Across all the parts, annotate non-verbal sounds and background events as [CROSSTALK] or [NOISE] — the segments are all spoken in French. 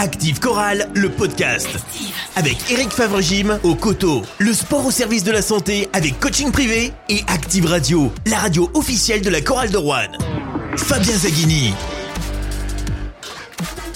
Active Chorale, le podcast. Avec Eric Favre-Gym au coteau. Le sport au service de la santé avec coaching privé. Et Active Radio, la radio officielle de la Chorale de Rouen. Fabien Zaghini.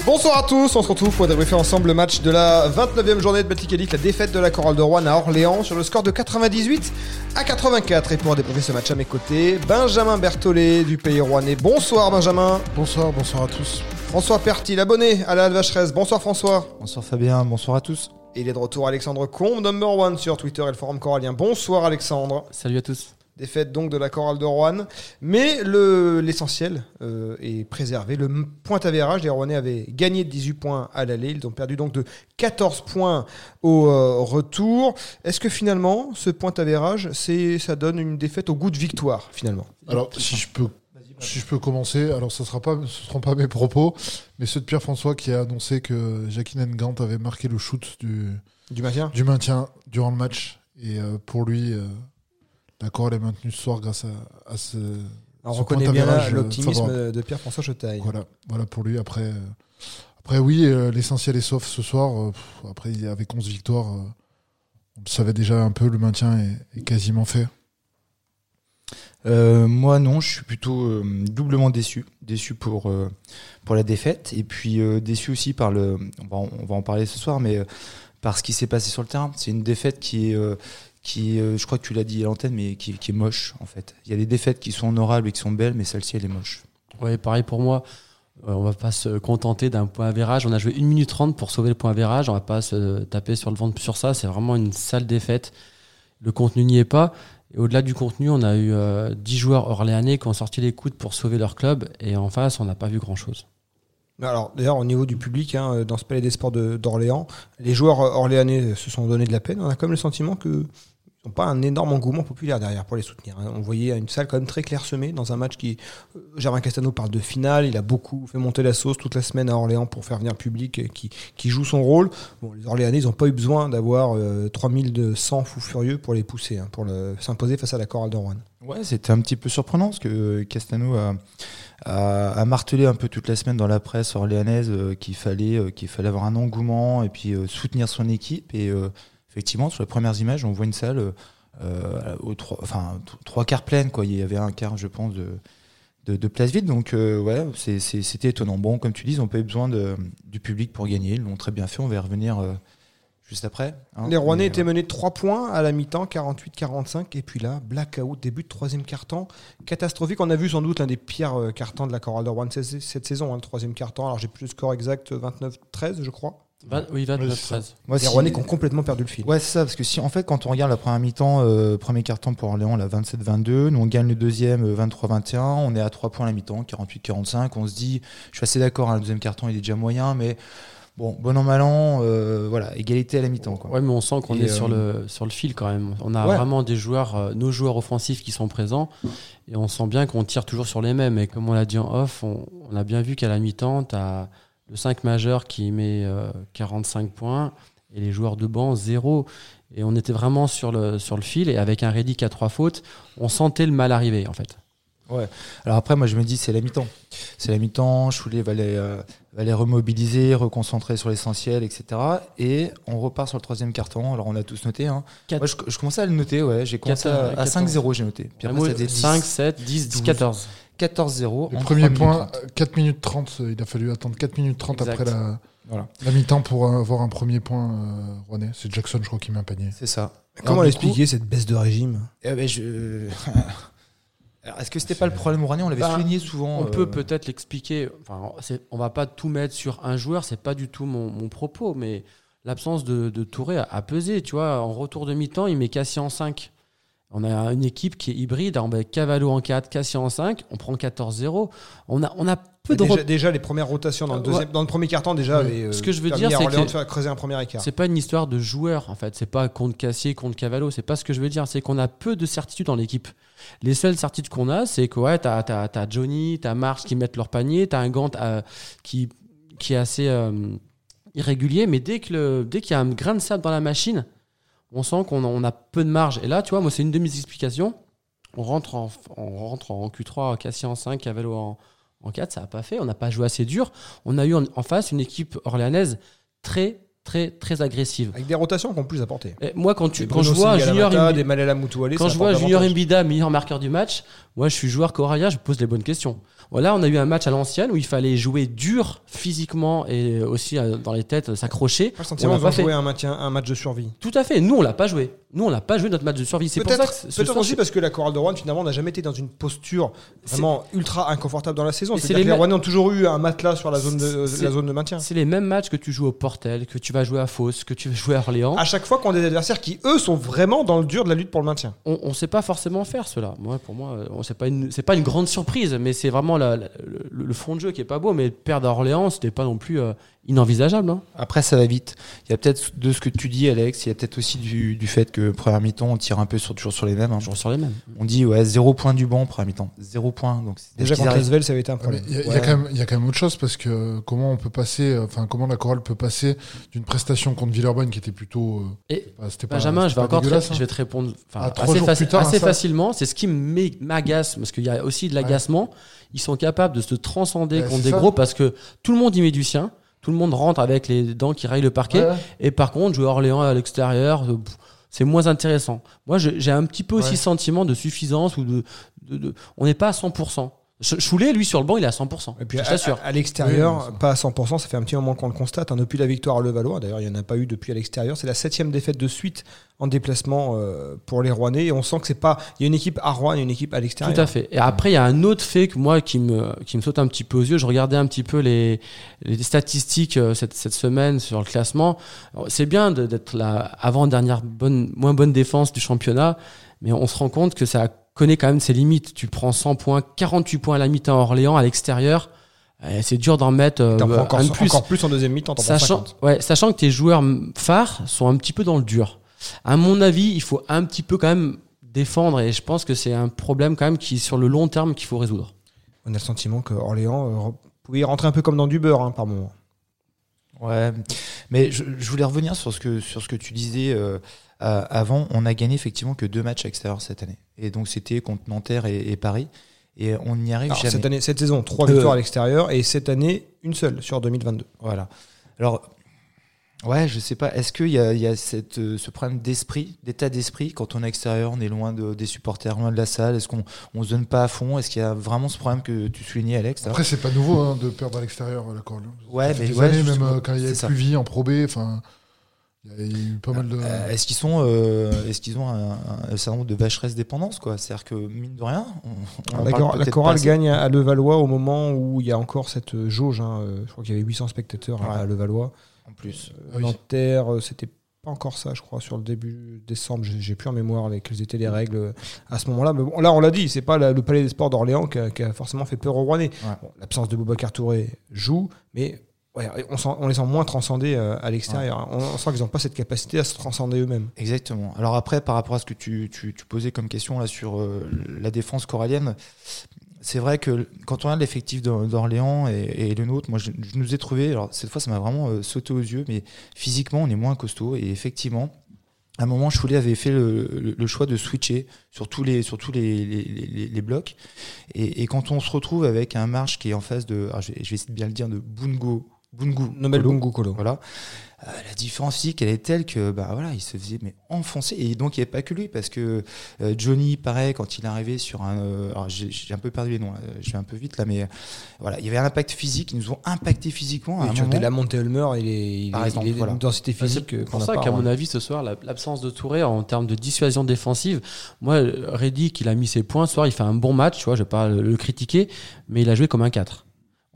Bonsoir à tous, on se retrouve pour débriefer ensemble le match de la 29e journée de Elite, la défaite de la Chorale de Rouen à Orléans sur le score de 98 à 84. Et pour débriefer ce match à mes côtés, Benjamin Berthollet du pays rouennais. Bonsoir Benjamin. Bonsoir, bonsoir à tous. François Pertil, abonné à la Vacheresse. Bonsoir François. Bonsoir Fabien, bonsoir à tous. Et il est de retour Alexandre Combe, number one sur Twitter et le forum corallien. Bonsoir Alexandre. Salut à tous. Défaite donc de la chorale de Rouen. Mais le- l'essentiel euh, est préservé. Le point avérage, les Rouennais avaient gagné de 18 points à l'aller. Ils ont perdu donc de 14 points au euh, retour. Est-ce que finalement, ce point avérage, ça donne une défaite au goût de victoire, finalement? Alors, si je peux, si je peux commencer, alors ce sera pas, ce seront pas mes propos, mais ceux de Pierre François qui a annoncé que Jacqueline Ngant avait marqué le shoot du, Du maintien du maintien durant le match. Et euh, pour lui, euh, la Chorale est maintenue ce soir grâce à, à ce. On ce reconnaît bien euh, l'optimisme de Pierre-François Chetaille. Voilà, voilà pour lui. Après, euh, après oui, euh, l'essentiel est sauf ce soir. Euh, pff, après, il y- avec 11 victoires, euh, on le savait déjà un peu, le maintien est, est quasiment fait. Euh, moi non, je suis plutôt euh, doublement déçu. Déçu pour, euh, pour la défaite et puis déçu aussi par le... On va, en- parler ce soir, mais par ce qui s'est passé sur le terrain. C'est une défaite qui qui, je crois que tu l'as dit à l'antenne, mais qui, est moche en fait. Il y a des défaites qui sont honorables et qui sont belles, mais celle-ci elle est moche. Ouais, pareil pour moi. On va pas se contenter d'un point avérage. On a joué 1 minute 30 pour sauver le point avérage. On va pas se taper sur le ventre sur ça. C'est vraiment une sale défaite. Le contenu n'y est pas. Et au-delà du contenu, on a eu euh, 10 joueurs orléanais qui ont sorti les coudes pour sauver leur club. Et en face, on n'a pas vu grand-chose. Alors, d'ailleurs, au niveau du public, hein, dans ce palais des sports d'Orléans, les joueurs orléanais se sont donné de la peine. On a quand même le sentiment que n'ont pas un énorme engouement populaire derrière pour les soutenir. hein. On voyait une salle quand même très clairsemée dans un match qui. euh, Germain Castano parle de finale. Il a beaucoup fait monter la sauce toute la semaine à Orléans pour faire venir le public euh, qui, joue son rôle. Les Orléanais, ils n'ont pas eu besoin d'avoir euh, 3200 fous furieux pour les pousser, hein, pour s'imposer face à la chorale de Rouen. Ouais, c'était un petit peu surprenant parce que euh, Castano a, martelé un peu toute la semaine dans la presse orléanaise qu'il fallait, qu'il fallait avoir un engouement et puis soutenir son équipe. Et effectivement, sur les premières images, on voit une salle euh, euh, aux trois, enfin, trois quarts pleine. Quoi. Il y avait un quart, je pense, de, de, de place vide. Donc, euh, ouais, c'était étonnant. Bon, comme tu dis, ils n'ont pas eu besoin de, du public pour gagner. Ils l'ont très bien fait. On va y revenir euh, juste après. hein. Les Rouennais étaient menés de 3 points à la mi-temps, 48-45. Et puis là, blackout, début de troisième quart-temps. Catastrophique. On a vu sans doute l'un des pires quart-temps de la chorale de Rouen cette, cette saison, hein, le troisième quart-temps. Alors j'ai plus le score exact, 29-13, je crois. Va- oui, Oui, c'est 29-13. moi, Les si- Rouennais qui ont complètement perdu le fil. Ouais, c'est ça, parce que si en fait, quand on regarde la première mi-temps, euh, premier carton pour Orléans, là, 27-22, nous on gagne le deuxième, euh, 23-21, on est à 3 points à la mi-temps, 48-45, on se dit, je suis assez d'accord, hein, le deuxième carton il est déjà moyen, mais bon, bon an, mal an, euh, voilà, égalité à la mi-temps. Quoi. Ouais, mais on sent qu'on est sur, euh, le, sur le fil quand même. On a Ouais. vraiment des joueurs, euh, nos joueurs offensifs qui sont présents. Et on sent bien qu'on tire toujours sur les mêmes. Et comme on l'a dit en off, on, on a bien vu qu'à la mi-temps, tu as le 5 majeur qui met euh, 45 points et les joueurs de banc, 0. Et on était vraiment sur le, fil. Et avec un Reddick à trois fautes, on sentait le mal arriver en fait. Alors après, moi je me dis, c'est la mi-temps. C'est la mi-temps, Choulet va les, euh, va les remobiliser, reconcentrer sur l'essentiel, etc. Et on repart sur le troisième carton. Alors on a tous noté. Hein. Moi, je, je commençais à le noter, ouais. J'ai commencé à, à 14. 5-0, j'ai noté. Puis après, Moi, ça faisait 10, 5, 7, 10, 10, 14. 14-0. Le en premier 3 minutes point, 30. euh, 4 minutes 30, euh, il a fallu attendre 4 minutes 30 Exact. après la, Voilà. la mi-temps pour euh, avoir un premier point euh, Rouennais. C'est Jackson, je crois, qui met un panier. C'est ça. Comment l'expliquer cette baisse de régime? Eh ben, je... [LAUGHS] Est-ce que c'était pas le problème rouennais On l'avait Bah, souligné souvent. On euh, peut peut-être l'expliquer. Enfin, on va pas tout mettre sur un joueur, c'est pas du tout mon, mon propos, mais l'absence de, de Touré a, a pesé. Tu vois, en retour de mi-temps, il met Cassie en 5. On a une équipe qui est hybride. On met Cavallo en 4, Cassie en 5. On prend 14-0. On a, on a peu de. déjà, rep- déjà, les premières rotations dans le, Euh, deuxième, ouais. dans le premier quart-temps, déjà, avaient, euh, Ce que je veux dire, c'est que- de creuser un premier écart. C'est pas une histoire de joueur en fait. C'est pas contre Cassier, contre Cavallo. C'est pas ce que je veux dire. C'est qu'on a peu de certitudes dans l'équipe. Les seules certitudes qu'on a, c'est que ouais, t'as as, Johnny, t'as Marsh qui mettent leur panier, t'as un Gant euh, qui, qui est assez euh, irrégulier, mais dès qu'il y a un grain de sable dans la machine, on sent qu'on a, on a peu de marge. Et là, tu vois, moi, c'est une de mes explications. On rentre en, on rentre en Q3, Cassie en 5, Cavallo en, En 4, ça n'a pas fait. On n'a pas joué assez dur. On a eu en, en face une équipe orléanaise très, très, très agressive. Avec des rotations qui ont plus apporté. Et moi, quand, tu, quand je vois Junior Moutoualé, quand je vois Junior. Mbida, meilleur marqueur du match, moi je suis joueur coréen, je pose les bonnes questions. Voilà, on a eu un match à l'ancienne où il fallait jouer dur physiquement et aussi euh, dans les têtes, s'accrocher. Pas On pas joué un, maintien, un match de survie. Tout à fait. Nous, on l'a pas joué. Nous, on l'a pas joué notre match de survie. C'est pour ça Peut-être que ce peut-être soir, aussi parce que la chorale de Rouen finalement n'a jamais été dans une posture vraiment ultra inconfortable dans la saison. C'est les les Rouennais ont toujours eu un matelas sur la zone de, C'est- la zone de maintien. c'est les mêmes matchs que tu joues au Portel, que tu vas jouer à Fos, que tu vas jouer à Orléans. À chaque fois qu'on a des adversaires qui eux sont vraiment dans le dur de la lutte pour le maintien. on ne sait pas forcément faire cela. Moi, pour moi, euh, on c'est pas une pas une grande surprise, mais c'est vraiment la- le, le fond de jeu qui est pas beau. Mais perdre à Orléans, c'était pas non plus euh, inenvisageable. hein. Après, ça va vite. Il y a peut-être de ce que tu dis, Alex, il y a peut-être aussi du, du fait que première mi-temps, on tire un peu sur, toujours sur les mêmes. hein. Toujours sur les mêmes. On dit, ouais, zéro point du banc, première mi-temps. Zéro point. Donc, Déjà contre Asvel, ça avait été un problème. Il y, a- y quand même- il y a quand même autre chose parce que comment on peut passer, enfin comment la chorale peut passer d'une prestation contre Villeurbanne qui était plutôt, euh, Et pas- Benjamin, je vais encore te, je hein. vais te répondre Ah, trois assez, faci- tard, facilement. C'est ce qui m'agace, parce qu'il y a aussi de l'agacement. Ils sont capables de se transcender Ouais, contre des ça. gros parce que tout le monde y met du sien. Tout le monde rentre avec les dents qui rayent le parquet. Ouais, ouais. Et par contre, jouer Orléans à l'extérieur, euh, c'est moins intéressant. Moi, j'ai un petit peu aussi sentiment de suffisance ou de. de- de- on n'est pas à 100%. Ch- Choulet, lui, sur le banc, il est à 100%. Et puis je à, t'assure. à- à l'extérieur, Oui, pas à 100%, ça fait un petit moment qu'on le constate. hein, depuis la victoire à Levallois, d'ailleurs, il n'y en a pas eu depuis à l'extérieur. C'est la septième défaite de suite en déplacement euh, pour les Rouennais. Et on sent que c'est pas. Il y a une équipe à Rouen et une équipe à l'extérieur. Tout à fait. Et après, il y a un autre fait que moi qui me, qui me saute un petit peu aux yeux. Je regardais un petit peu les, les statistiques euh, cette, cette semaine sur le classement. C'est bien d'être la avant-dernière bonne, moins bonne défense du championnat, mais on se rend compte que ça connaît quand même ses limites. Tu prends 100 points, 48 points à la mi-temps à Orléans, à l'extérieur. Euh, C'est dur d'en mettre euh, encore, un de plus. encore plus en deuxième mi-temps. Sachant, 50. ouais, sachant que tes joueurs phares sont un petit peu dans le dur. À mon avis, il faut un petit peu quand même défendre et je pense que c'est un problème quand même qui sur le long terme qu'il faut résoudre. On a le sentiment que Orléans euh, pouvait y rentrer un peu comme dans du beurre hein, par moment. Ouais, mais je, je voulais revenir sur ce que, sur ce que tu disais euh, euh, avant. On a gagné effectivement que deux matchs à l'extérieur cette année. Et donc, c'était contre Nanterre et, et Paris. Et on n'y arrive Alors, jamais. cette, année, cette saison, trois Euh, victoires à l'extérieur et cette année, une seule sur 2022. Voilà. Alors, ouais, je sais pas. Est-ce qu'il y a, il y a cette, euh, ce problème d'esprit, d'état d'esprit Quand on est extérieur, on est loin de- des supporters, loin de la salle? Est-ce qu'on on se donne pas à fond? Est-ce qu'il y a vraiment ce problème que tu soulignais, Alex Après, c'est pas nouveau hein, de perdre à l'extérieur la chorale. Ouais, mais des ouais, années, même euh, quand il y avait vie en Pro B, enfin, il y a eu pas mal de. Euh, Est-ce qu'ils sont, euh, est-ce qu'ils ont un, un certain nombre de vacheresse dépendance quoi? C'est-à-dire que mine de rien, on, on en la, parle la chorale gagne à Levallois au moment où il y a encore cette euh, jauge. hein, euh, je crois qu'il y avait 800 spectateurs à- Ouais. à Levallois. en plus. Oui. Nanterre, euh, c'était pas encore ça, je crois, sur le début décembre. J'ai plus en mémoire les- quelles étaient les règles euh, à ce moment-là. Mais bon, là, on l'a dit, c'est pas la- le Palais des Sports d'Orléans qui, a- qui a forcément fait peur aux Rouennais. Ouais. Bon, L'absence de Boubacar Touré joue, mais ouais, on, sent- on les sent moins transcender euh, à l'extérieur. On, on sent qu'ils n'ont pas cette capacité à se transcender eux-mêmes. Exactement. Alors après, par rapport à ce que tu, tu, tu posais comme question là sur euh, la défense corallienne, c'est vrai que quand on regarde l'effectif d'Or- d'Orléans et, et le nôtre, moi je, je nous ai trouvé, alors cette fois ça m'a vraiment euh, sauté aux yeux, mais physiquement on est moins costaud et effectivement, à un moment Choulet avait fait le, le- le choix de switcher sur tous les, sur tous les, les, les- les blocs et, et quand on se retrouve avec un marche qui est en face de, je, vais, je vais essayer de bien le dire, de Bungo, Bungu, Nobel Kolo. Bungu Kolo. Voilà. Euh, la différence physique, elle est telle que bah voilà, il se faisait mais enfoncer. Et donc il n'y avait pas que lui parce que euh, Johnny, pareil, quand il est arrivé sur un, euh, alors j'ai un peu perdu les noms, là, je vais un peu vite là, mais euh, voilà, il y avait un impact physique. Ils nous ont impacté physiquement. à Oui, un moment. la montée Ulmer, il est, il Par est- exemple, il est voilà. d'une densité Bah, physique C'est pour ça qu'à mon hein. avis, ce soir, la- l'absence de Touré en termes de dissuasion défensive, moi, Reddy, il a mis ses points. Ce soir, il fait un bon match, tu vois, je vais pas le, le critiquer, mais il a joué comme un 4.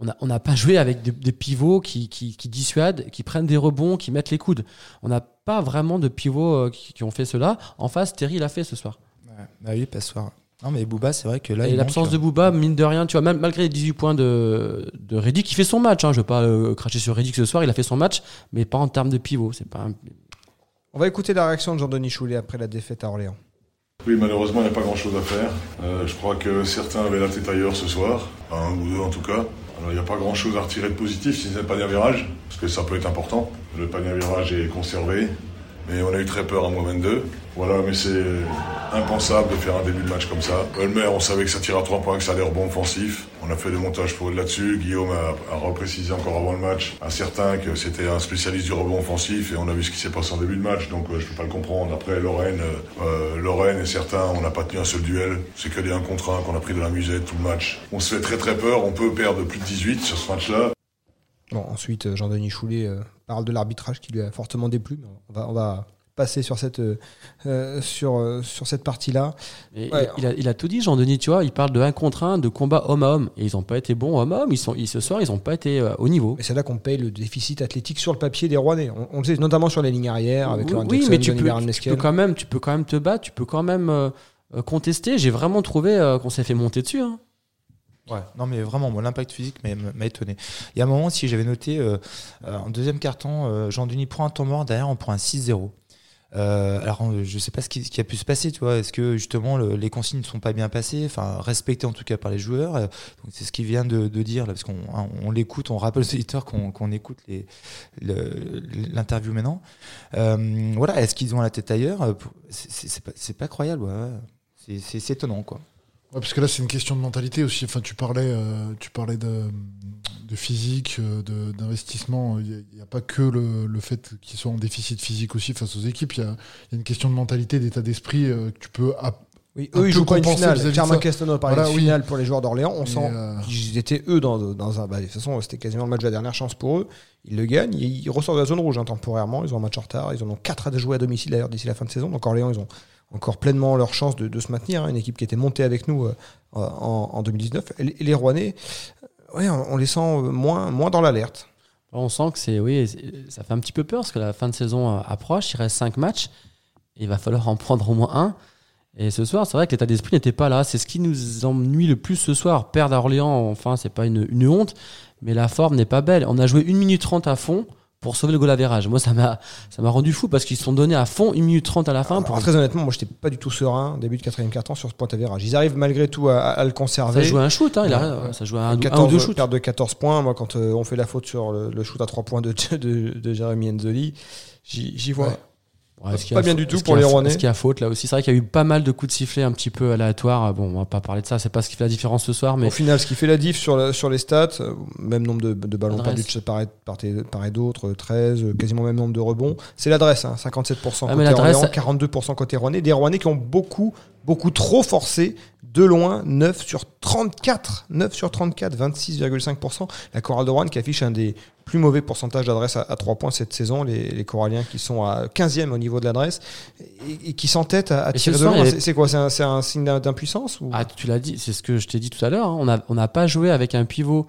On n'a on n'a pas joué avec des, des pivots qui, qui, qui dissuadent, qui prennent des rebonds, qui mettent les coudes. On n'a pas vraiment de pivots euh, qui, qui ont fait cela. En face, Terry l'a fait ce soir. Ouais, bah oui, pas ce soir. Non mais Booba, c'est vrai que là, et l'absence de Booba, mine de rien, tu vois, même malgré les 18 points de, de Reddy, qui fait son match, hein, je vais pas euh, cracher sur Reddy ce soir, il a fait son match, mais pas en termes de pivot. C'est pas un- On va écouter la réaction de Jean-Denis Choulet après la défaite à Orléans. Oui, malheureusement, il n'y a pas grand-chose à faire. Euh, je crois que certains avaient la tête ailleurs ce soir, un ou deux en tout cas. Il n'y a pas grand-chose à retirer de positif si c'est le panier virage, parce que ça peut être important. Le panier à virage est conservé. Mais on a eu très peur à moins 22. Voilà, mais c'est impensable de faire un début de match comme ça. Elmer, on savait que ça tirait à 3 points, que ça allait rebond offensif. On a fait des montages pour là-dessus. Guillaume a, reprécisé encore avant le match à certains que c'était un spécialiste du rebond offensif et on a vu ce qui s'est passé en début de match, donc euh, je peux pas le comprendre. Après, Lorraine, euh, Lorraine et certains, on n'a pas tenu un seul duel. C'est que des 1 contre 1 qu'on a pris de la musette tout le match. On se fait très très peur. On peut perdre plus de 18 sur ce match-là. Bon, ensuite, euh, Jean-Denis Choulet euh, parle de l'arbitrage qui lui a fortement déplu. mais On va, on va passer sur cette, euh, sur, sur cette partie-là. Ouais. il, a, il a tout dit, Jean-Denis, tu vois. Il parle de 1 contre 1, de combat homme à homme. Et ils n'ont pas été bons homme à homme. Ils sont, ils, ce soir, ils n'ont pas été euh, au niveau. Et c'est là qu'on paye le déficit athlétique sur le papier des Rouennais. On, on le sait notamment sur les lignes arrière avec oui, Laurent oui, Jackson, mais tu peux, tu, peux quand même, tu peux quand même te battre. Tu peux quand même euh, contester. J'ai vraiment trouvé qu'on s'est fait monter dessus. hein. Ouais, non mais vraiment, moi l'impact physique m'a- étonné. Il y a un moment, si j'avais noté, euh, euh, en deuxième carton, euh, Jean Denis prend un temps mort, derrière on prend un 6-0. Euh, alors je sais pas ce qui, ce a pu se passer, tu vois. Est-ce que justement le- les consignes ne sont pas bien passées, enfin respectées en tout cas par les joueurs. c'est ce qu'il vient de, dire là, parce qu'on hein, l'écoute, on rappelle aux éditeurs qu'on écoute l'interview maintenant. Voilà, est-ce qu'ils ont la tête ailleurs? C'est pas, pas croyable, ouais, c'est étonnant quoi. Ouais, parce que là, c'est une question de mentalité aussi. Enfin, tu parlais, euh, tu parlais de, de physique, euh, d'investissement. Il n'y a, pas que le, le fait qu'ils soient en déficit physique aussi face aux équipes. Il y a, il y a une question de mentalité, d'état d'esprit euh, que tu peux. Oui, eux, ils jouent pas une finale. Germain parlait Voilà, de oui. finale pour les joueurs d'Orléans. On sent euh, qu'ils étaient eux dans, dans un. bah, de toute façon, c'était quasiment le match de la dernière chance pour eux. Ils le gagnent. Ils, ils ressortent de la zone rouge hein, temporairement. Ils ont un match en retard. Ils en ont 4 à jouer à domicile d'ailleurs d'ici la fin de saison. Donc Orléans, ils ont encore pleinement leur chance de, se maintenir. hein. Une équipe qui était montée avec nous euh, en, en 2019. Et les- Rouennais, on, les sent euh, moins, moins dans l'alerte. On sent que c'est, oui, ça fait un petit peu peur parce que la fin de saison euh, approche. Il reste 5 matchs. Il va falloir en prendre au moins un. Et ce soir, c'est vrai que l'état d'esprit n'était pas là. C'est ce qui nous ennuie le plus ce soir. Perdre à Orléans, enfin, c'est pas une, une honte, mais la forme n'est pas belle. On a joué 1 minute 30 à fond pour sauver le goal à virage. Moi, ça m'a, ça m'a rendu fou parce qu'ils se sont donnés à fond 1 minute 30 à la fin. Alors, Pour... très honnêtement, moi, j'étais pas du tout serein début de quatrième quart-temps sur ce point d'avérage. Ils arrivent malgré tout à, à le Ça conserver. jouait un shoot, hein, il a, Ouais. ça jouait un, un 14, ou deux shoots. perte de 14 points. Moi, quand euh, on fait la faute sur le, le shoot à 3 points de, [LAUGHS] de, de Jérémy Enzoli, j'y j'y vois. Ouais. Ouais, Pas bien du tout pour les Rouennais. Est-ce qu'il y a faute là aussi? C'est vrai qu'il y a eu pas mal de coups de sifflet un petit peu aléatoires. Bon, on va pas parler de ça, c'est pas ce qui fait la différence ce soir, mais Au final, ce qui fait la diff sur, la- sur les stats, euh, même nombre de, de ballons perdus de part et, part et- part et d'autre, euh, 13, euh, quasiment même nombre de rebonds. C'est l'adresse, hein, 57% Ah, côté Orléans, 42% côté Rouennais. Des Rouennais qui ont beaucoup, beaucoup trop forcé, de loin, 9 sur 34. 9 sur 34, 26,5%. La Chorale de Rouen qui affiche un des plus mauvais pourcentages d'adresse à, à 3 points cette saison. Les, les Coralliens qui sont à 15e au niveau de l'adresse et, et qui s'entêtent à, à ce tirer de loin. C'est quoi? C'est un, signe d'im- d'impuissance ou... ah, tu l'as dit, c'est ce que je t'ai dit tout à l'heure. hein. On a- on n'a pas joué avec un pivot,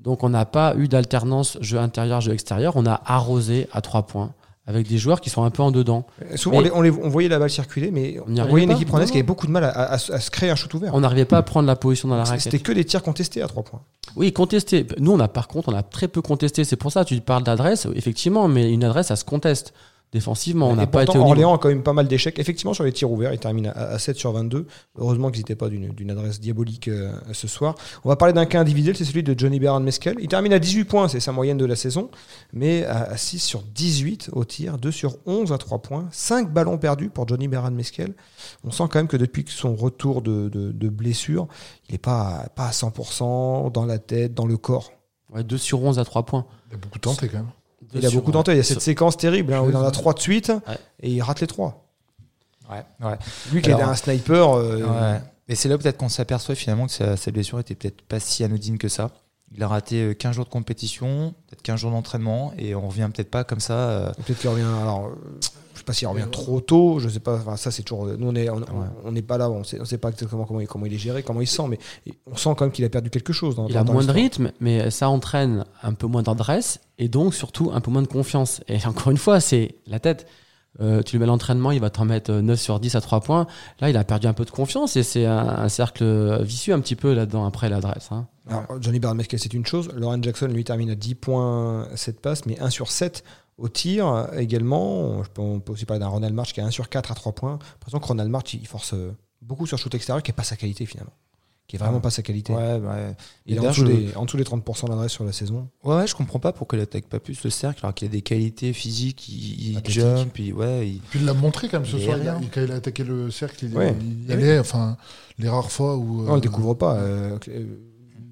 donc on n'a pas eu d'alternance jeu intérieur, jeu extérieur. On a arrosé à 3 points avec des joueurs qui sont un peu en dedans. Souvent, Mais- on, les- on les- on voyait la balle circuler, mais On n'y on voyait une pas. équipe rouennaise Non, qui avait beaucoup de mal à, à- à se- créer un shoot ouvert. On n'arrivait pas à prendre la position dans la C'était raquette. que des tirs contestés à 3 points. Oui, contesté. Nous, on a par contre, on a très peu contesté. C'est pour ça, tu parles d'adresse, effectivement, mais une adresse, ça se conteste. Défensivement, on n'a pas été au niveau. Orléans a quand même pas mal d'échecs. Effectivement, sur les tirs ouverts, il termine à, à 7 sur 22. Heureusement qu'ils n'étaient pas d'une d'une adresse diabolique euh, ce soir. On va parler d'un cas individuel, c'est celui de Johnny Beran Mescal. Il termine à 18 points, c'est sa moyenne de la saison, mais à, à 6 sur 18 au tir, 2 sur 11 à 3 points, 5 ballons perdus pour Johnny Beran Mescal. On sent quand même que depuis son retour de, de- de blessure, il n'est pas, pas à 100% dans la tête, dans le corps. Ouais, 2 sur 11 à 3 points. Il y a beaucoup tenté quand même. Il a beaucoup tenté. Il y a cette sur- séquence terrible hein, où il en a 3 de suite Ouais. et il rate les 3. Ouais, ouais. Lui qui était un sniper. euh, Ouais. Et c'est là peut-être qu'on s'aperçoit finalement que sa, sa blessure était peut-être pas si anodine que ça. Il a raté euh, 15 jours de compétition, peut-être 15 jours d'entraînement, et on revient peut-être pas comme ça. euh, Peut-être qu'il revient. Alors, euh, je sais pas s'il revient trop tôt. Je sais pas. Enfin, ça, c'est toujours. Nous, on est, on, n'est pas là. On sait, on sait pas exactement comment, il- comment il est géré, comment il se sent, mais on sent quand même qu'il a perdu quelque chose. Dans, Il dans- a dans moins de rythme, mais ça entraîne un peu moins d'adresse et donc surtout un peu moins de confiance. Et encore une fois, c'est la tête. Euh, tu lui mets l'entraînement, il va t'en mettre 9 sur 10 à 3 points. Là, il a perdu un peu de confiance et c'est un, un cercle vicieux un petit peu là-dedans après l'adresse. hein. Alors, Johnny Barnes c'est une chose. Lauren Jackson, lui, termine à 10 points, 7 passes, mais 1 sur 7 au tir euh, également. Je peux- on peut aussi parler d'un Ronald March qui a 1 sur 4 à 3 points. Par exemple, Ronald March, il force euh, beaucoup sur shoot extérieur, qui n'est pas sa qualité finalement. Qui est vraiment pas sa qualité. Ouais, ouais. Il est en dessous, je- des, en dessous des 30% d'adresse sur la saison. Ouais, ouais, je comprends pas pourquoi il attaque pas plus le cercle alors qu'il a des qualités physiques, il, il jump, il, ouais, il- Puis il l'a montré quand même ce Il soir. il quand il a attaqué le cercle, il, Ouais. il y allait. Enfin, les rares fois où. Non, on euh, le découvre pas. euh,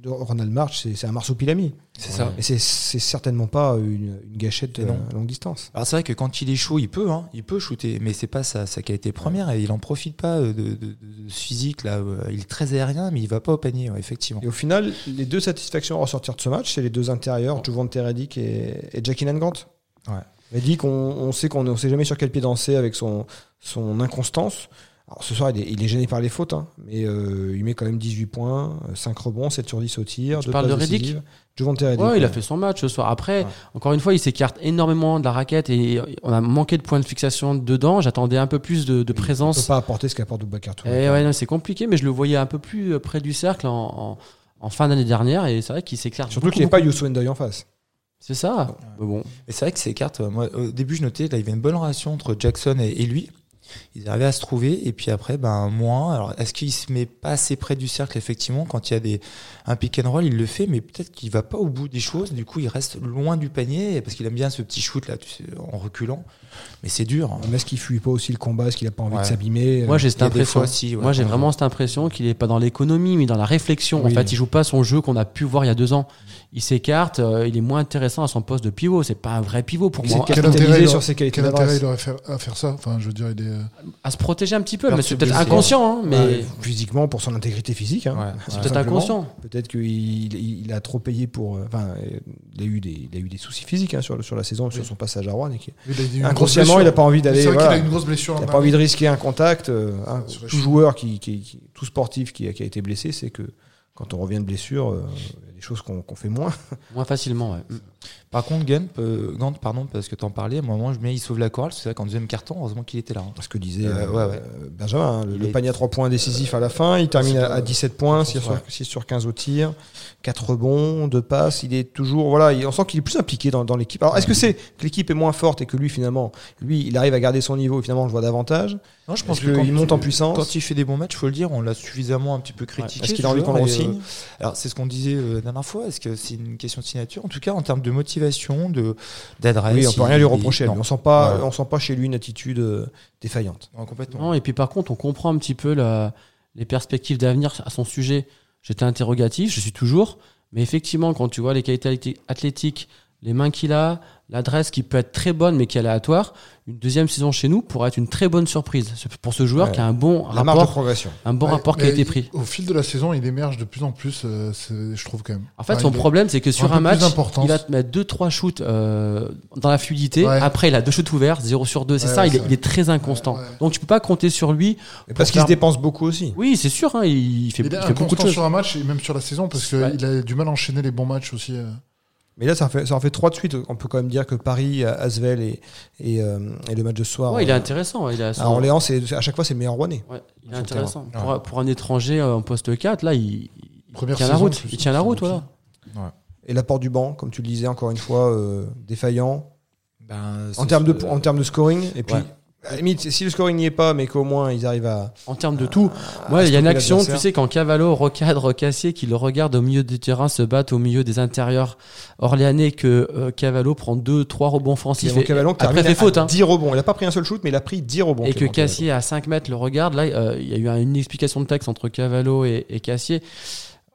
Ronald March, c'est un marsupilami. c'est ça. Et c'est- certainement pas une, une gâchette non. euh, à longue distance. Alors c'est vrai que quand il est chaud, il peut, hein, il peut shooter, mais c'est pas sa, sa qualité première et il en profite pas euh, de, de- de- de ce physique là. euh, Il est très aérien, mais il va pas au panier, ouais, effectivement. Et au final, les deux satisfactions à ressortir de ce match, c'est les deux intérieurs, Juvent Redick et, et Jackie Grant. Ouais. On, on sait qu'on ne sait jamais sur quel pied danser avec son, son inconstance. Alors ce soir, il est, il est gêné par les fautes, hein, mais euh, il met quand même 18 points, 5 rebonds, 7 sur 10 au tir. Tu parles de. Juvent Redick. Ouais, il a ouais. fait son match ce soir. Après, Ouais. encore une fois, il s'écarte énormément de la raquette et on a manqué de points de fixation dedans. J'attendais un peu plus de, de Il peut présence. pas apporter ce qu'apporte Boubacar. Et ouais, non, c'est compliqué, mais je le voyais un peu plus euh, près du cercle en, en- en fin d'année dernière et c'est vrai qu'il s'écarte. Surtout qu'il n'y a pas. Youssou Ndoye en face. C'est ça. Mais bon. Et c'est vrai que ces cartes, euh, moi, au début, je notais, là, il y avait une bonne relation entre Jackson et, et lui. Ils arrivaient à se trouver, et puis après, ben, moins. Alors, est-ce qu'il se met pas assez près du cercle, effectivement, quand il y a des, un pick and roll, il le fait, mais peut-être qu'il va pas au bout des choses. Du coup, il reste loin du panier, parce qu'il aime bien ce petit shoot, là, tu sais, en reculant. Mais c'est dur. hein. Mais est-ce qu'il fuit pas aussi le combat? Est-ce qu'il a pas envie Ouais. de s'abîmer? Moi, j'ai cette impression. fois, si, ouais, Moi, j'ai vraiment cette impression qu'il est pas dans l'économie, mais dans la réflexion. Oui. En fait, il joue pas son jeu qu'on a pu voir il y a deux ans. Il s'écarte. euh, il est moins intéressant à son poste de pivot. C'est pas un vrai pivot pour moi. Quel intérêt il sur aurait- ses qualités Quel intérêt il aurait à faire ça? Enfin, je veux dire, il est. À se protéger un petit peu, mais c'est peut-être inconscient. hein, mais Ouais, physiquement, pour son intégrité physique. hein. Ouais. c'est peut-être inconscient. Peut-être qu'il il, a trop payé pour. euh, Enfin, il a eu des, il a eu des soucis physiques hein, sur, le- sur la saison, sur son passage à Rouen. Et qu'il- il inconsciemment, il n'a pas envie d'aller. C'est vrai voilà, qu'il a une grosse blessure. il n'a pas envie de risquer un contact. euh, hein. Tout joueur, qui, qui- qui- tout sportif qui a, qui a été blessé, c'est que quand on revient de blessure, euh, il y a des choses qu'on qu'on fait moins. Moins facilement, ouais. Par contre, Gant, euh, Gant, pardon, parce que t'en parlais, à un moment, je mets, il sauve la chorale, c'est vrai qu'en deuxième carton, heureusement qu'il était là. hein. Ce que disait Euh, euh, ouais, ouais. Benjamin, hein, le, Il est- panier à 3 points décisif à la fin, il termine à, à 17 points, 6 sur, Ouais. 6 sur 15 au tir, 4 rebonds, 2 passes, il est toujours, voilà, il- on sent qu'il est plus impliqué dans, dans l'équipe. Alors est-ce que c'est que l'équipe est moins forte et que lui finalement, lui, il arrive à garder son niveau et finalement on le voit davantage? Non, je quand qu'il monte en puissance? Quand il fait des bons matchs, faut le dire, on l'a suffisamment un petit peu critiqué. Est-ce qu'il a envie qu'on le euh, Alors, c'est ce qu'on disait la dernière fois. Est-ce que c'est une question de signature? En tout cas, en termes de motivation, de d'adresse. Oui, on peut rien lui reprocher. non. On sent pas, Ouais. on sent pas chez lui une attitude euh, défaillante. Non, complètement. Non, et puis par contre, on comprend un petit peu la- les perspectives d'avenir à son sujet. J'étais interrogatif, je suis toujours, mais effectivement, quand tu vois les qualités athléti- athlétiques, les mains qu'il a, l'adresse qui peut être très bonne mais qui est aléatoire, une deuxième saison chez nous pourrait être une très bonne surprise pour ce joueur Ouais. qui a un bon La marge de rapport, progression. un bon Ouais, rapport qui a été pris. Au fil de la saison, il émerge de plus en plus, euh, je trouve quand même. En fait, Enfin, son problème, c'est que sur un match, il va te mettre deux trois shoots euh, dans la fluidité. Ouais. Après, il a deux shoots ouverts, 0 sur 2. C'est Ouais, ça, ouais, il, est, c'est il est très inconstant. Ouais, ouais. Donc, tu peux pas compter sur lui. Parce qu'il faire- se dépense beaucoup aussi. Oui, c'est sûr, hein, il fait, Il est il fait beaucoup de inconstant choses. sur un match et même sur la saison parce Ouais. qu'il a du mal à enchaîner les bons matchs aussi. euh. Mais là, ça en fait, ça en fait trois de suite. On peut quand même dire que Paris, Asvel et, et, euh, et le match de ce soir. Ouais, il est euh, intéressant. Il a son- à Orléans, à chaque fois c'est le meilleur Rouennais. Ouais, il est intéressant. Pour, pour un étranger euh, en poste 4, là, il, tient la route. Il tient la route, voilà. Et l'apport du banc, comme tu le disais encore une fois, euh, défaillant Ben, en termes de euh, en termes de scoring. Et puis, Ouais. À la limite, si le scoring n'y est pas, mais qu'au moins ils arrivent à. En termes de tout. il y a une action, tu sais, quand Cavallo recadre Cassier, qui le regarde au milieu du terrain se battre au milieu des intérieurs orléanais, que euh, Cavallo prend deux, trois rebonds offensifs. Clément et- Cavallo après, fait faute. Hein. 10 rebonds. Il n'a pas pris un seul shoot, mais il a pris 10 rebonds. Et que. Cassier à 5 mètres le regarde. Là, euh, il y a eu un- une explication de texte entre Cavallo et, et Cassier.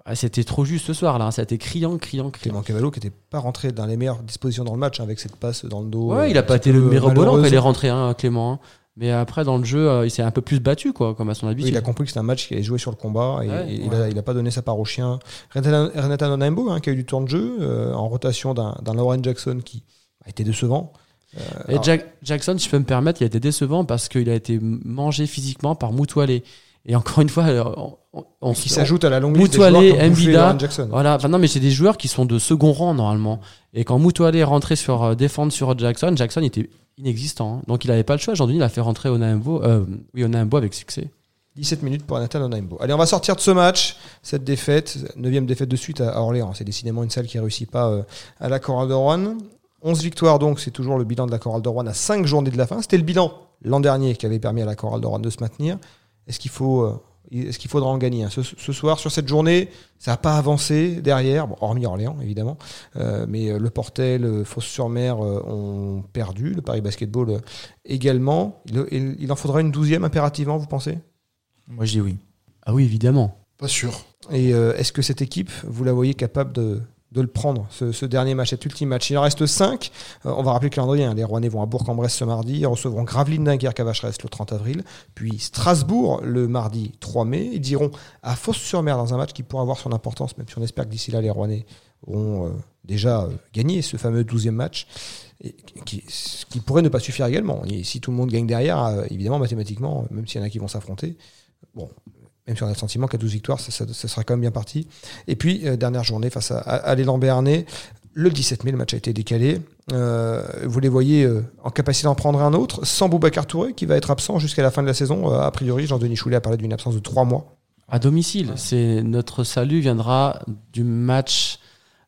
Ah, C'était trop juste ce soir, là. hein. Criant, criant, criant. Clément Cavallo qui n'était pas rentré dans les meilleures dispositions dans le match hein, avec cette passe dans le dos. Ouais, euh, il a un pas été le volant quand il est rentré, hein, Clément. hein. Mais après, dans le jeu, euh, il s'est un peu plus battu, quoi, comme à son Oui, habitude. il a compris que c'était un match qui allait jouer sur le combat et, Ouais, et il, a, il a pas donné sa part au chien. Renatan Renatan Onambo, hein, qui a eu du temps de jeu euh, en rotation d'un Lauren Jackson qui a été décevant. Euh, Et alors, Jack- Jackson, si je peux me permettre, il a été décevant parce qu'il a été mangé physiquement par Moutoualé. Et encore une fois, on, qui s'ajoute à la longue liste Mbida. Voilà, enfin, non, mais c'est des joueurs qui sont de second rang normalement. Et quand Moutoualé est rentré sur euh, défendre sur Jackson, Jackson était inexistant. hein. Donc il n'avait pas le choix. Aujourd'hui, il a fait rentrer Onaimbo, euh, oui, Onaimbo avec succès. 17 minutes pour Nathan Onaimbo. Allez, on va sortir de ce match, cette défaite, neuvième défaite de suite à Orléans. C'est décidément une salle qui réussit pas euh, à la Chorale de Rouen. 11 victoires donc, c'est toujours le bilan de la Chorale de Rouen à 5 journées de la fin. C'était le bilan l'an dernier qui avait permis à la Chorale de Rouen de se maintenir. Est-ce qu'il faut Est-ce qu'il faudra en gagner un? Ce, ce soir, sur cette journée, ça n'a pas avancé derrière, bon, hormis Orléans évidemment, euh, mais euh, le Portel, euh, Fosse-sur-Mer euh, ont perdu, le Paris Basketball euh, également. Il, il- il en faudra une douzième impérativement, vous pensez? Moi, je dis oui. Ah oui, évidemment. Pas sûr. Et euh, est-ce que cette équipe, vous la voyez capable de, de le prendre, ce, dernier match, cet ultime match Il en reste 5. on va rappeler le calendrier. hein. Les Rouennais vont à Bourg-en-Bresse ce mardi. Ils recevront Gravelines Dunkerque à Vacheresse le 30 avril. Puis Strasbourg le mardi 3 mai. Ils iront à Fosse-sur-Mer dans un match qui pourra avoir son importance, même si on espère que d'ici là, les Rouennais auront euh, déjà euh, gagné ce fameux 12e match. Qui, ce qui pourrait ne pas suffire également. Si tout le monde gagne derrière, euh, évidemment, mathématiquement, même s'il y en a qui vont s'affronter, bon, même si on a le sentiment qu'à 12 victoires, ça, ça- ça sera quand même bien parti. Et puis, euh, dernière journée face à, à, à l'élan Béarnais. Le 17 mai, le match a été décalé. Euh, vous les voyez euh, en capacité d'en prendre un autre, sans Boubacar Touré, qui va être absent jusqu'à la fin de la saison. Euh, a priori, Jean-Denis Choulet a parlé d'une absence de trois mois. À domicile. C'est notre salut viendra du match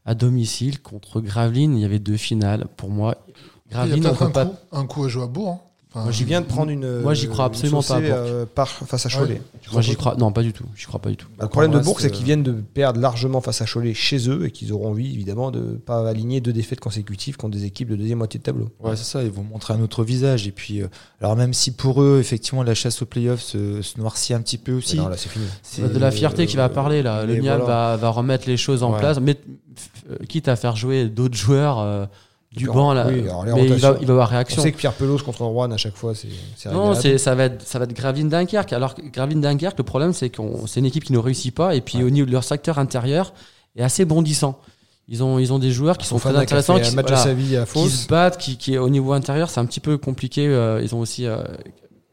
à domicile contre Gravelines. Il y avait deux finales. Pour moi, Il y a Gravelines, on peut-être peut un, pas. coup, un coup à jouer à Bourg. hein. Enfin, Moi, j'y viens de prendre une. Moi, j'y crois absolument pas, euh, par, face à Cholet. Moi, j'y crois. Non, pas du tout. J'y crois pas du tout. Bah, le problème de Bourg, c'est euh, qu'ils viennent de perdre largement face à Cholet chez eux et qu'ils auront envie, évidemment, de pas aligner deux défaites consécutives contre des équipes de deuxième moitié de tableau. Ouais, c'est ça, ils vont montrer un autre visage. Et puis, euh, alors même si pour eux, effectivement, la chasse aux playoffs se, se noircit un petit peu aussi. Mais non, là, c'est fini. c'est- de la fierté qui va parler là. Le Nial voilà. va, va remettre les choses en Ouais. place, mais euh, quitte à faire jouer d'autres joueurs euh, du banc là. oui, mais il va, il va avoir On réaction. sait que Pierre Pelos contre Rouen, à chaque fois, c'est Non, ça va être ça va être Gravine Dunkerque. Alors Gravine Dunkerque, le problème c'est qu'on c'est une équipe qui ne réussit pas et puis au niveau de leur secteur intérieur est assez bondissant. Ils ont ils ont des joueurs qui sont très intéressants, qui, voilà, qui se battent, qui, qui au niveau intérieur c'est un petit peu compliqué. euh, ils ont aussi euh,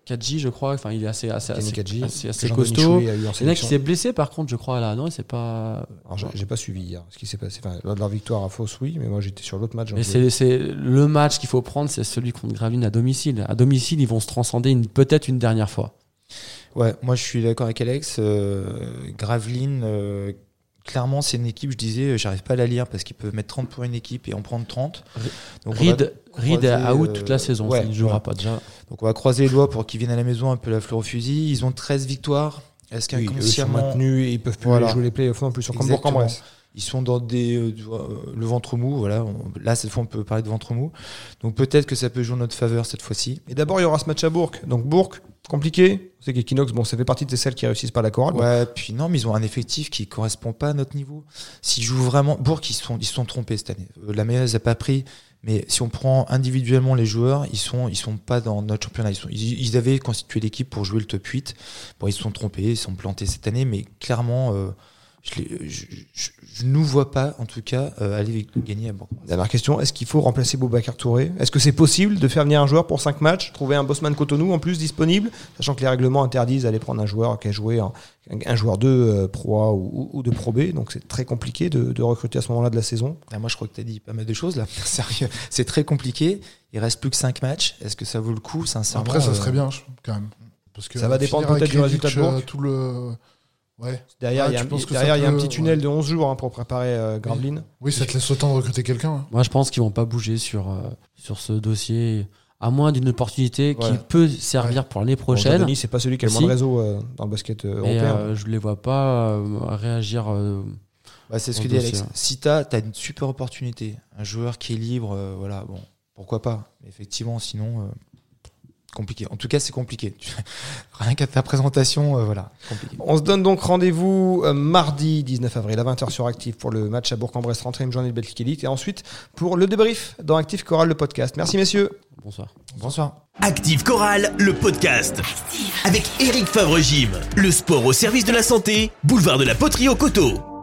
Kadji, je crois. Enfin, il est assez assez assez, Kadji, assez, costaud. Choulet a eu en Il y en a qui s'est blessé par contre, je crois là. Non, c'est pas. Alors, j'ai- pas suivi hier ce qui s'est passé. Enfin, lors de leur victoire à Fos, oui, mais moi j'étais sur l'autre match. Mais c'est c'est le match qu'il faut prendre, c'est celui contre Gravine à domicile. À domicile, ils vont se transcender une- peut-être une dernière fois. Ouais, moi je suis d'accord avec Alex. Euh, Gravelines, euh, clairement, c'est une équipe, je disais, euh, j'arrive pas à la lire parce qu'ils peuvent mettre 30 pour une équipe et en prendre 30. Donc, Reed, Reed out euh, toute la saison. ouais, il ne jouera ouais. pas déjà. Donc on va croiser les doigts pour qu'ils viennent à la maison un peu la fleur au fusil. Ils ont 13 victoires. Est-ce oui, eux, ils sont qu'inconsciemment, maintenus et ils peuvent plus Voilà. jouer les playoffs non plus. Exactement. Bourg-en-Bresse. Ils sont dans des euh, euh, le ventre mou voilà On- là cette fois on peut parler de ventre mou donc peut-être que ça peut jouer en notre faveur cette fois-ci Et d'abord, il y aura ce match à Bourg. Donc Bourg, compliqué. C'est qu'Equinox, bon, ça fait partie de celles qui réussissent pas la chorale. ouais puis non mais ils ont un effectif qui correspond pas à notre niveau s'ils jouent vraiment Bourg ils se sont ils sont trompés cette année Euh, la meilleure n'a pas pris mais si on prend individuellement les joueurs, ils sont ils sont pas dans notre championnat. Ils, sont, ils, ils avaient constitué l'équipe pour jouer le top 8. Bon, ils se sont trompés, ils se sont plantés cette année, mais clairement, euh, je, les- je, je- je nous vois pas, en tout cas, euh, aller gagner à Bourg. Dernière question, est-ce qu'il faut remplacer Boubacar Touré? Est-ce que c'est possible de faire venir un joueur pour 5 matchs, trouver un Bosman Cotonou en plus disponible, sachant que les règlements interdisent d'aller prendre un joueur qui a joué un joueur 2 euh, Pro A ou, ou de Pro B, donc c'est très compliqué de, de recruter à ce moment-là de la saison? Ah, moi, je crois que tu as dit pas mal de choses là. [LAUGHS] Sérieux, c'est très compliqué. Il reste plus que 5 matchs. Est-ce que ça vaut le coup, sincèrement Après, ça euh, serait bien, je- quand même. Parce que Ça va dépendre peut-être du résultat de Bourg. euh, Tout le... Ouais. Derrière, Ah, il y a, tu un- derrière, y a un petit tunnel de 11 jours hein, pour préparer euh, Gravelines. Oui, ça te laisse le temps de recruter quelqu'un. hein. Moi, je pense qu'ils vont pas bouger sur, euh, sur ce dossier, à moins d'une opportunité qui peut servir pour l'année Bon, prochaine. Denis, c'est pas celui qui a le moins Si. de réseau euh, dans le basket euh, et européen. euh, je les vois pas euh, réagir. euh, Bah, c'est ce que dit dossier, Alex. Si tu as, une super opportunité, un joueur qui est libre, euh, voilà, bon, pourquoi pas. Mais effectivement, sinon, euh, compliqué. En tout cas, c'est compliqué. [LAUGHS] Rien qu'à ta présentation, euh, voilà, compliqué. On se donne donc rendez-vous euh, mardi 19 avril à 20h sur Active pour le match à Bourg-en-Bresse, 30e journée de Belgique Elite, et ensuite pour le débrief dans Active Chorale, le podcast. Merci messieurs. bonsoir. Bonsoir. Active Chorale, le podcast. Avec Eric Favre-Gym. Le sport au service de la santé, boulevard de la Poterie au Coteau.